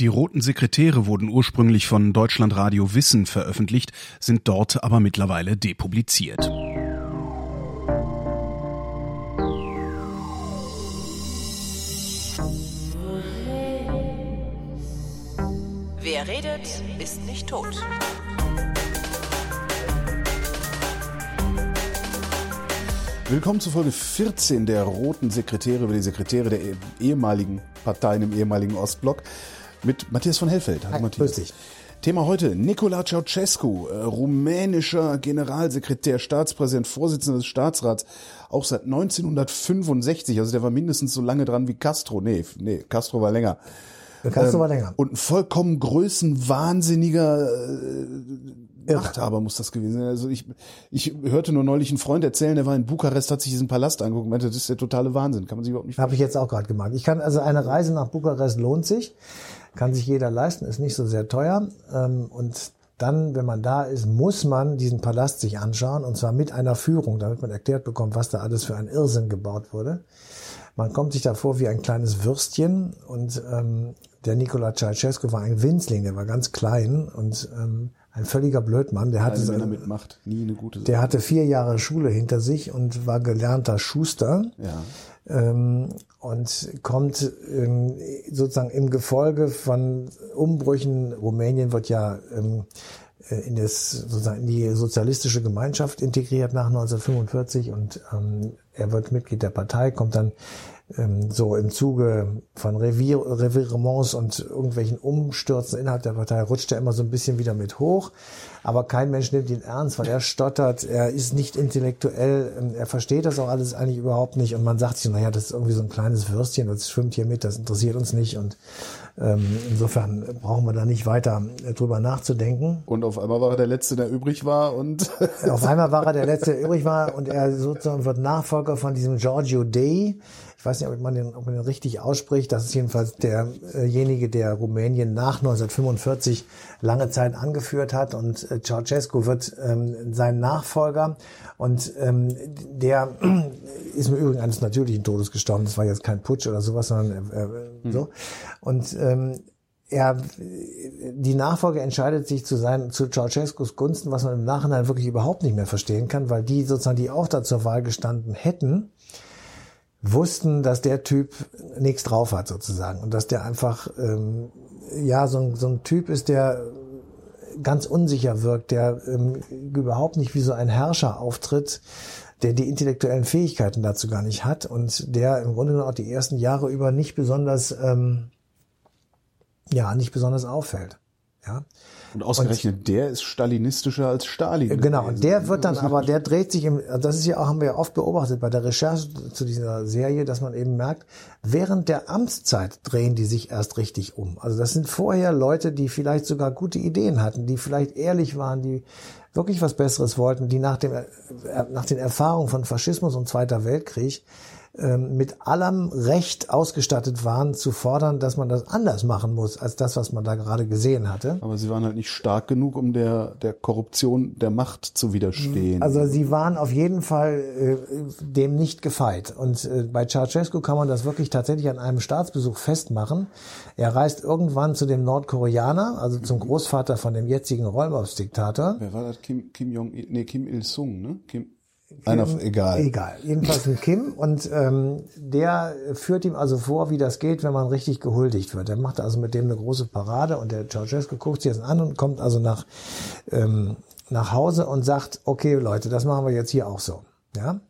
Die roten Sekretäre wurden ursprünglich von Deutschlandradio Wissen veröffentlicht, sind dort aber mittlerweile depubliziert. Wer redet, ist nicht tot. Willkommen zu Folge 14 der Roten Sekretäre über die Sekretäre der ehemaligen Parteien im ehemaligen Ostblock mit Matthias von Hellfeld. Hallo Hi, Matthias. Grüß dich. Thema heute, Nicola Ceausescu, äh, rumänischer Generalsekretär, Staatspräsident, Vorsitzender des Staatsrats, auch seit 1965, also der war mindestens so lange dran wie Castro. Nee, nee, Castro war länger. Castro ähm, war länger. Und ein vollkommen größenwahnsinniger äh, Machthaber muss das gewesen sein. Also ich, ich hörte nur neulich einen Freund erzählen, der war in Bukarest, hat sich diesen Palast angeguckt und meinte, das ist der totale Wahnsinn. Kann man sich überhaupt nicht Habe ich jetzt auch gerade gemacht. Ich kann, also eine Reise nach Bukarest lohnt sich. Kann sich jeder leisten, ist nicht so sehr teuer. Ähm, und dann, wenn man da ist, muss man diesen Palast sich anschauen und zwar mit einer Führung, damit man erklärt bekommt, was da alles für ein Irrsinn gebaut wurde. Man kommt sich da vor wie ein kleines Würstchen und ähm, der Nikola Ceausescu war ein Winzling, der war ganz klein und ähm, ein völliger Blödmann. Der hatte, seine, mitmacht, nie eine gute Sache. Der hatte vier Jahre Schule hinter sich und war gelernter Schuster. Ja. Ähm, und kommt ähm, sozusagen im Gefolge von Umbrüchen. Rumänien wird ja ähm, äh, in, das, sozusagen in die sozialistische Gemeinschaft integriert nach 1945 und ähm, er wird Mitglied der Partei, kommt dann so im Zuge von Revier, Revirements und irgendwelchen Umstürzen innerhalb der Partei rutscht er immer so ein bisschen wieder mit hoch. Aber kein Mensch nimmt ihn ernst, weil er stottert, er ist nicht intellektuell, ähm, er versteht das auch alles eigentlich überhaupt nicht. Und man sagt sich, naja, das ist irgendwie so ein kleines Würstchen, das schwimmt hier mit, das interessiert uns nicht. Und ähm, insofern brauchen wir da nicht weiter äh, drüber nachzudenken. Und auf einmal war er der Letzte, der übrig war und auf einmal war er der Letzte, der übrig war. Und er sozusagen wird Nachfolger von diesem Giorgio Day, ich weiß nicht, ob man den, ob man den richtig ausspricht. Das ist jedenfalls derjenige, der Rumänien nach 1945 lange Zeit angeführt hat und äh, Ceausescu wird ähm, sein Nachfolger und ähm, der ist mir übrigens eines natürlichen Todes gestorben. Das war jetzt kein Putsch oder sowas, sondern äh, äh, so. Und ähm, er, die Nachfolge entscheidet sich zu sein, zu Ceausescus Gunsten, was man im Nachhinein wirklich überhaupt nicht mehr verstehen kann, weil die sozusagen, die auch da zur Wahl gestanden hätten, wussten, dass der Typ nichts drauf hat sozusagen und dass der einfach ähm, ja so ein, so ein Typ ist, der ganz unsicher wirkt, der ähm, überhaupt nicht wie so ein Herrscher auftritt, der die intellektuellen Fähigkeiten dazu gar nicht hat und der im Grunde genommen auch die ersten Jahre über nicht besonders ähm, ja nicht besonders auffällt. Ja. Und ausgerechnet und, der ist stalinistischer als Stalin. Genau, und der wird dann aber, der dreht sich im, das ist ja auch, haben wir ja oft beobachtet bei der Recherche zu dieser Serie, dass man eben merkt, während der Amtszeit drehen die sich erst richtig um. Also das sind vorher Leute, die vielleicht sogar gute Ideen hatten, die vielleicht ehrlich waren, die wirklich was Besseres wollten, die nach dem, nach den Erfahrungen von Faschismus und Zweiter Weltkrieg mit allem Recht ausgestattet waren, zu fordern, dass man das anders machen muss, als das, was man da gerade gesehen hatte. Aber sie waren halt nicht stark genug, um der, der Korruption der Macht zu widerstehen. Also sie waren auf jeden Fall äh, dem nicht gefeit. Und äh, bei Ceausescu kann man das wirklich tatsächlich an einem Staatsbesuch festmachen. Er reist irgendwann zu dem Nordkoreaner, also zum Großvater von dem jetzigen Räubersdiktator. Wer war das? Kim, Kim Jong, nee, Kim Il-sung, ne? Kim einer, egal. Egal. Jedenfalls ein Kim und ähm, der führt ihm also vor, wie das geht, wenn man richtig gehuldigt wird. Er macht also mit dem eine große Parade und der Ceausescu guckt sich das an und kommt also nach, ähm, nach Hause und sagt, okay Leute, das machen wir jetzt hier auch so. Ja?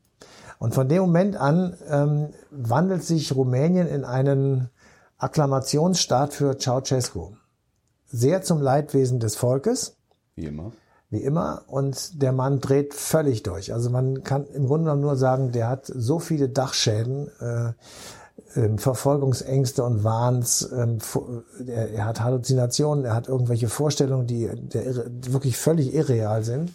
Und von dem Moment an ähm, wandelt sich Rumänien in einen Akklamationsstaat für Ceausescu. Sehr zum Leidwesen des Volkes. Wie immer wie immer. Und der Mann dreht völlig durch. Also man kann im Grunde genommen nur sagen, der hat so viele Dachschäden, äh, äh, Verfolgungsängste und Wahns. Äh, er, er, hat Halluzinationen, er hat irgendwelche Vorstellungen, die, die wirklich völlig irreal sind.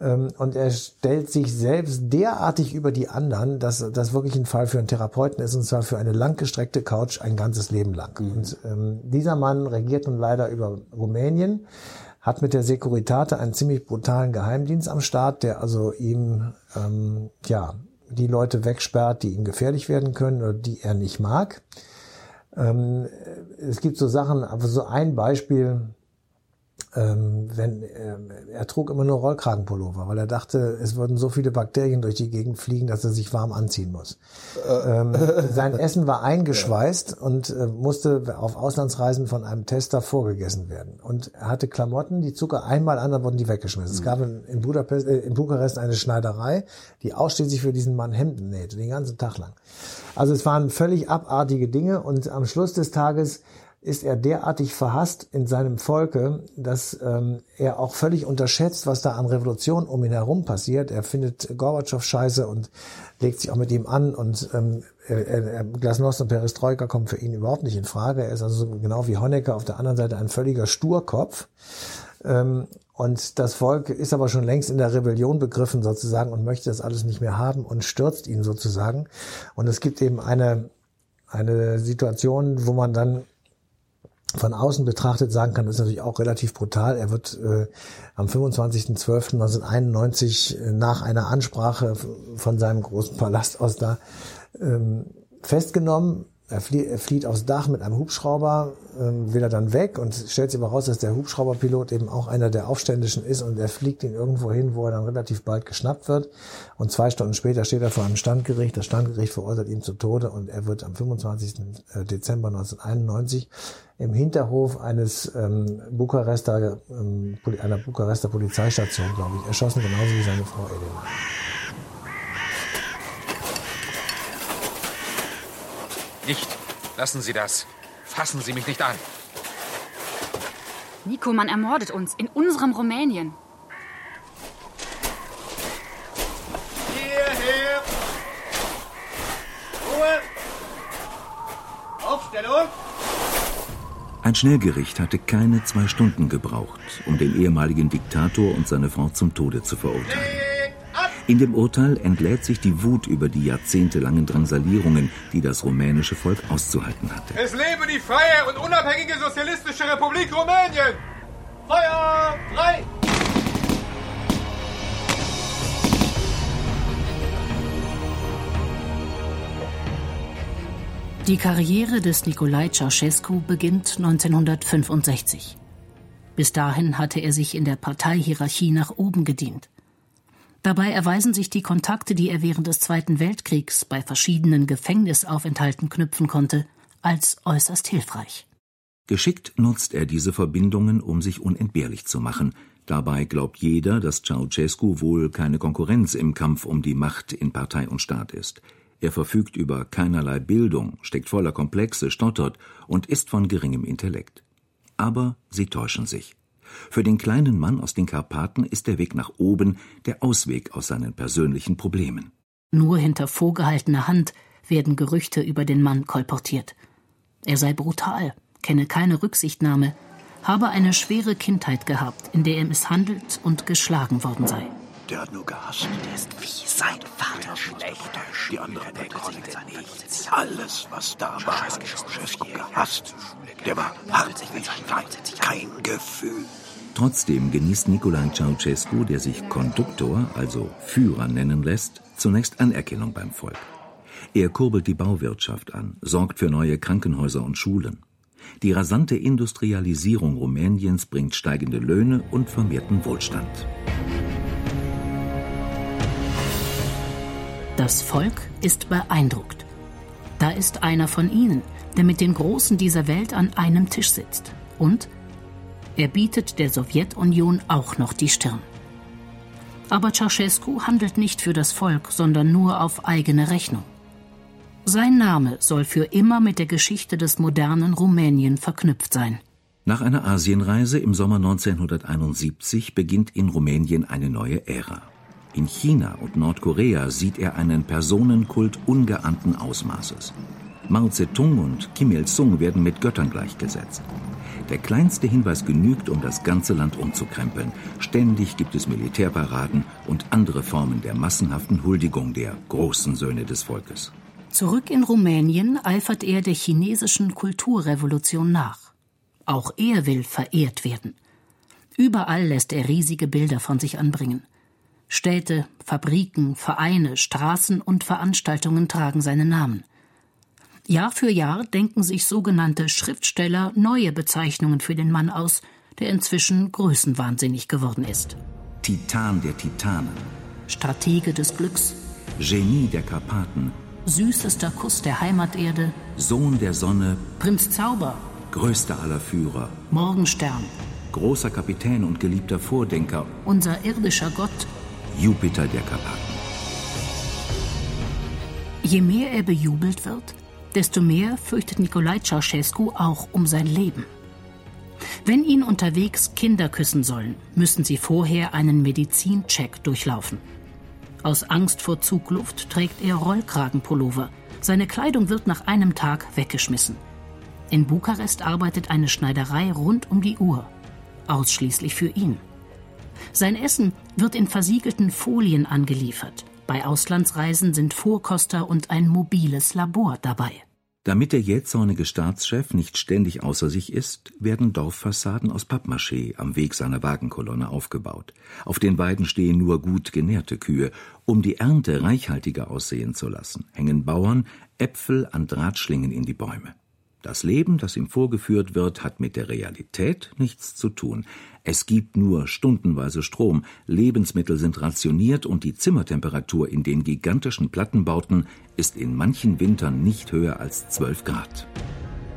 Ähm, und er stellt sich selbst derartig über die anderen, dass das wirklich ein Fall für einen Therapeuten ist, und zwar für eine langgestreckte Couch ein ganzes Leben lang. Mhm. Und ähm, dieser Mann regiert nun leider über Rumänien hat mit der Securitate einen ziemlich brutalen Geheimdienst am Start, der also ihm ähm, ja die Leute wegsperrt, die ihm gefährlich werden können oder die er nicht mag. Ähm, es gibt so Sachen, aber so ein Beispiel, ähm, wenn äh, er trug immer nur Rollkragenpullover, weil er dachte, es würden so viele Bakterien durch die Gegend fliegen, dass er sich warm anziehen muss. Ähm, sein Essen war eingeschweißt ja. und äh, musste auf Auslandsreisen von einem Tester vorgegessen werden. Und er hatte Klamotten, die Zucker einmal an, dann wurden die weggeschmissen. Mhm. Es gab in, in, Budapest, äh, in Bukarest eine Schneiderei, die ausschließlich für diesen Mann Hemden nähte, den ganzen Tag lang. Also es waren völlig abartige Dinge und am Schluss des Tages ist er derartig verhasst in seinem Volke, dass ähm, er auch völlig unterschätzt, was da an Revolution um ihn herum passiert. Er findet Gorbatschow scheiße und legt sich auch mit ihm an und ähm, er, Glasnost und Perestroika kommen für ihn überhaupt nicht in Frage. Er ist also genau wie Honecker auf der anderen Seite ein völliger Sturkopf. Ähm, und das Volk ist aber schon längst in der Rebellion begriffen sozusagen und möchte das alles nicht mehr haben und stürzt ihn sozusagen. Und es gibt eben eine, eine Situation, wo man dann von außen betrachtet sagen kann, ist natürlich auch relativ brutal. Er wird äh, am 25.12.1991 äh, nach einer Ansprache von seinem großen Palast aus da ähm, festgenommen, er, flie er flieht aufs Dach mit einem Hubschrauber, ähm, will er dann weg und stellt sich aber raus, dass der Hubschrauberpilot eben auch einer der Aufständischen ist und er fliegt ihn irgendwo hin, wo er dann relativ bald geschnappt wird. Und zwei Stunden später steht er vor einem Standgericht. Das Standgericht verurteilt ihn zu Tode und er wird am 25. Äh, Dezember 1991 im Hinterhof eines ähm, Bukarester, ähm, einer Bukarester Polizeistation, glaube ich, erschossen, genauso wie seine Frau Elena. Nicht. Lassen Sie das. Fassen Sie mich nicht an. Nico, man ermordet uns in unserem Rumänien. Hierher! Ruhe! Aufstellung! Ein Schnellgericht hatte keine zwei Stunden gebraucht, um den ehemaligen Diktator und seine Frau zum Tode zu verurteilen. In dem Urteil entlädt sich die Wut über die jahrzehntelangen Drangsalierungen, die das rumänische Volk auszuhalten hatte. Es lebe die freie und unabhängige Sozialistische Republik Rumänien! Feuer frei! Die Karriere des Nicolae Ceausescu beginnt 1965. Bis dahin hatte er sich in der Parteihierarchie nach oben gedient. Dabei erweisen sich die Kontakte, die er während des Zweiten Weltkriegs bei verschiedenen Gefängnisaufenthalten knüpfen konnte, als äußerst hilfreich. Geschickt nutzt er diese Verbindungen, um sich unentbehrlich zu machen. Dabei glaubt jeder, dass Ceausescu wohl keine Konkurrenz im Kampf um die Macht in Partei und Staat ist. Er verfügt über keinerlei Bildung, steckt voller Komplexe, stottert und ist von geringem Intellekt. Aber sie täuschen sich. Für den kleinen Mann aus den Karpaten ist der Weg nach oben der Ausweg aus seinen persönlichen Problemen. Nur hinter vorgehaltener Hand werden Gerüchte über den Mann kolportiert. Er sei brutal, kenne keine Rücksichtnahme, habe eine schwere Kindheit gehabt, in der er misshandelt und geschlagen worden sei. Der hat nur gehasst. Der ist wie sein Vater. Schlechter Die anderen der konnte nichts. Alles, was da war, hat Ceausescu gehasst. Der war hart wie Stein. Kein Gefühl. Trotzdem genießt Nicolae Ceausescu, der sich Konduktor, also Führer nennen lässt, zunächst Anerkennung beim Volk. Er kurbelt die Bauwirtschaft an, sorgt für neue Krankenhäuser und Schulen. Die rasante Industrialisierung Rumäniens bringt steigende Löhne und vermehrten Wohlstand. Das Volk ist beeindruckt. Da ist einer von ihnen, der mit den Großen dieser Welt an einem Tisch sitzt und er bietet der Sowjetunion auch noch die Stirn. Aber Ceausescu handelt nicht für das Volk, sondern nur auf eigene Rechnung. Sein Name soll für immer mit der Geschichte des modernen Rumänien verknüpft sein. Nach einer Asienreise im Sommer 1971 beginnt in Rumänien eine neue Ära. In China und Nordkorea sieht er einen Personenkult ungeahnten Ausmaßes. Mao Zedong und Kim Il-sung werden mit Göttern gleichgesetzt. Der kleinste Hinweis genügt, um das ganze Land umzukrempeln. Ständig gibt es Militärparaden und andere Formen der massenhaften Huldigung der großen Söhne des Volkes. Zurück in Rumänien eifert er der chinesischen Kulturrevolution nach. Auch er will verehrt werden. Überall lässt er riesige Bilder von sich anbringen. Städte, Fabriken, Vereine, Straßen und Veranstaltungen tragen seinen Namen. Jahr für Jahr denken sich sogenannte Schriftsteller neue Bezeichnungen für den Mann aus, der inzwischen größenwahnsinnig geworden ist. Titan der Titanen. Stratege des Glücks. Genie der Karpaten. Süßester Kuss der Heimaterde. Sohn der Sonne. Prinz Zauber. Größter aller Führer. Morgenstern. Großer Kapitän und geliebter Vordenker. Unser irdischer Gott. Jupiter der Karpaten. Je mehr er bejubelt wird, desto mehr fürchtet Nikolai Ceausescu auch um sein Leben. Wenn ihn unterwegs Kinder küssen sollen, müssen sie vorher einen Medizincheck durchlaufen. Aus Angst vor Zugluft trägt er Rollkragenpullover. Seine Kleidung wird nach einem Tag weggeschmissen. In Bukarest arbeitet eine Schneiderei rund um die Uhr. Ausschließlich für ihn. Sein Essen wird in versiegelten Folien angeliefert. Bei Auslandsreisen sind Vorkoster und ein mobiles Labor dabei. Damit der jähzornige Staatschef nicht ständig außer sich ist, werden Dorffassaden aus Pappmaché am Weg seiner Wagenkolonne aufgebaut. Auf den Weiden stehen nur gut genährte Kühe. Um die Ernte reichhaltiger aussehen zu lassen, hängen Bauern Äpfel an Drahtschlingen in die Bäume. Das Leben, das ihm vorgeführt wird, hat mit der Realität nichts zu tun. Es gibt nur stundenweise Strom, Lebensmittel sind rationiert und die Zimmertemperatur in den gigantischen Plattenbauten ist in manchen Wintern nicht höher als 12 Grad.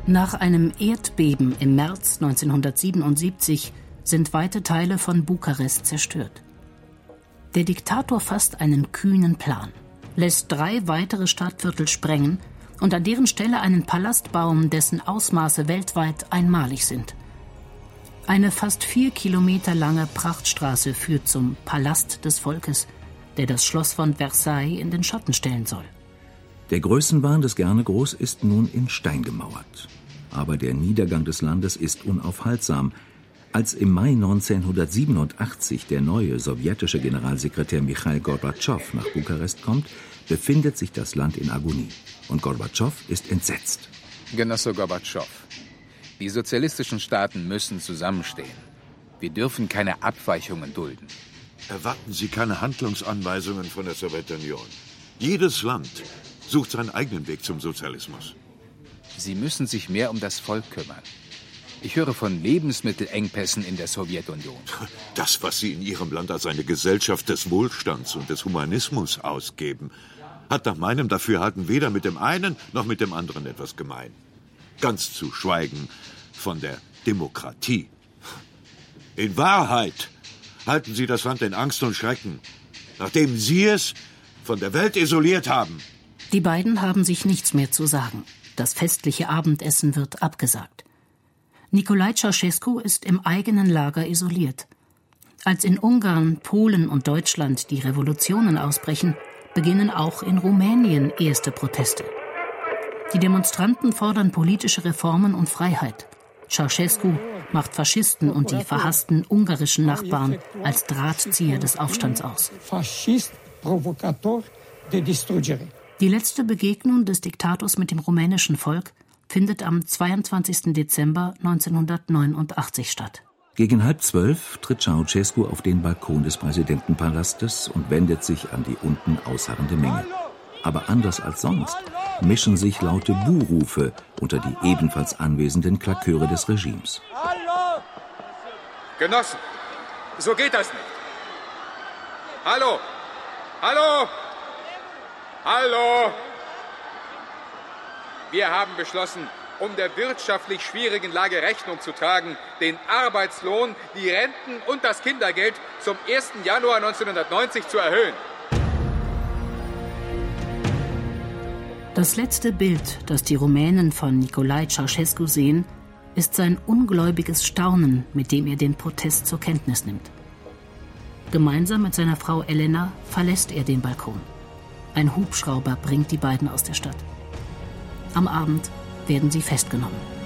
Nach einem Erdbeben im März 1977 sind weite Teile von Bukarest zerstört. Der Diktator fasst einen kühnen Plan, lässt drei weitere Stadtviertel sprengen und an deren Stelle einen Palast bauen, dessen Ausmaße weltweit einmalig sind. Eine fast vier Kilometer lange Prachtstraße führt zum Palast des Volkes, der das Schloss von Versailles in den Schatten stellen soll. Der Größenwahn des Gernegroß ist nun in Stein gemauert. Aber der Niedergang des Landes ist unaufhaltsam. Als im Mai 1987 der neue sowjetische Generalsekretär Michail Gorbatschow nach Bukarest kommt, befindet sich das Land in Agonie. Und Gorbatschow ist entsetzt. Genosse Gorbatschow, die sozialistischen Staaten müssen zusammenstehen. Wir dürfen keine Abweichungen dulden. Erwarten Sie keine Handlungsanweisungen von der Sowjetunion. Jedes Land sucht seinen eigenen Weg zum Sozialismus. Sie müssen sich mehr um das Volk kümmern. Ich höre von Lebensmittelengpässen in der Sowjetunion. Das, was Sie in Ihrem Land als eine Gesellschaft des Wohlstands und des Humanismus ausgeben, hat nach meinem Dafürhalten weder mit dem einen noch mit dem anderen etwas gemein. Ganz zu schweigen von der Demokratie. In Wahrheit halten Sie das Land in Angst und Schrecken, nachdem Sie es von der Welt isoliert haben. Die beiden haben sich nichts mehr zu sagen. Das festliche Abendessen wird abgesagt. Nikolai Ceausescu ist im eigenen Lager isoliert. Als in Ungarn, Polen und Deutschland die Revolutionen ausbrechen, beginnen auch in Rumänien erste Proteste. Die Demonstranten fordern politische Reformen und Freiheit. Ceausescu macht Faschisten und die verhassten ungarischen Nachbarn als Drahtzieher des Aufstands aus. Die letzte Begegnung des Diktators mit dem rumänischen Volk findet am 22. Dezember 1989 statt. Gegen halb zwölf tritt Ceausescu auf den Balkon des Präsidentenpalastes und wendet sich an die unten ausharrende Menge. Aber anders als sonst mischen sich laute Buhrufe unter die ebenfalls anwesenden Klaköre des Regimes. Hallo! Genossen, so geht das nicht. Hallo! Hallo! Hallo! Wir haben beschlossen, um der wirtschaftlich schwierigen Lage Rechnung zu tragen, den Arbeitslohn, die Renten und das Kindergeld zum 1. Januar 1990 zu erhöhen. Das letzte Bild, das die Rumänen von Nicolae Ceausescu sehen, ist sein ungläubiges Staunen, mit dem er den Protest zur Kenntnis nimmt. Gemeinsam mit seiner Frau Elena verlässt er den Balkon. Ein Hubschrauber bringt die beiden aus der Stadt. Am Abend werden sie festgenommen.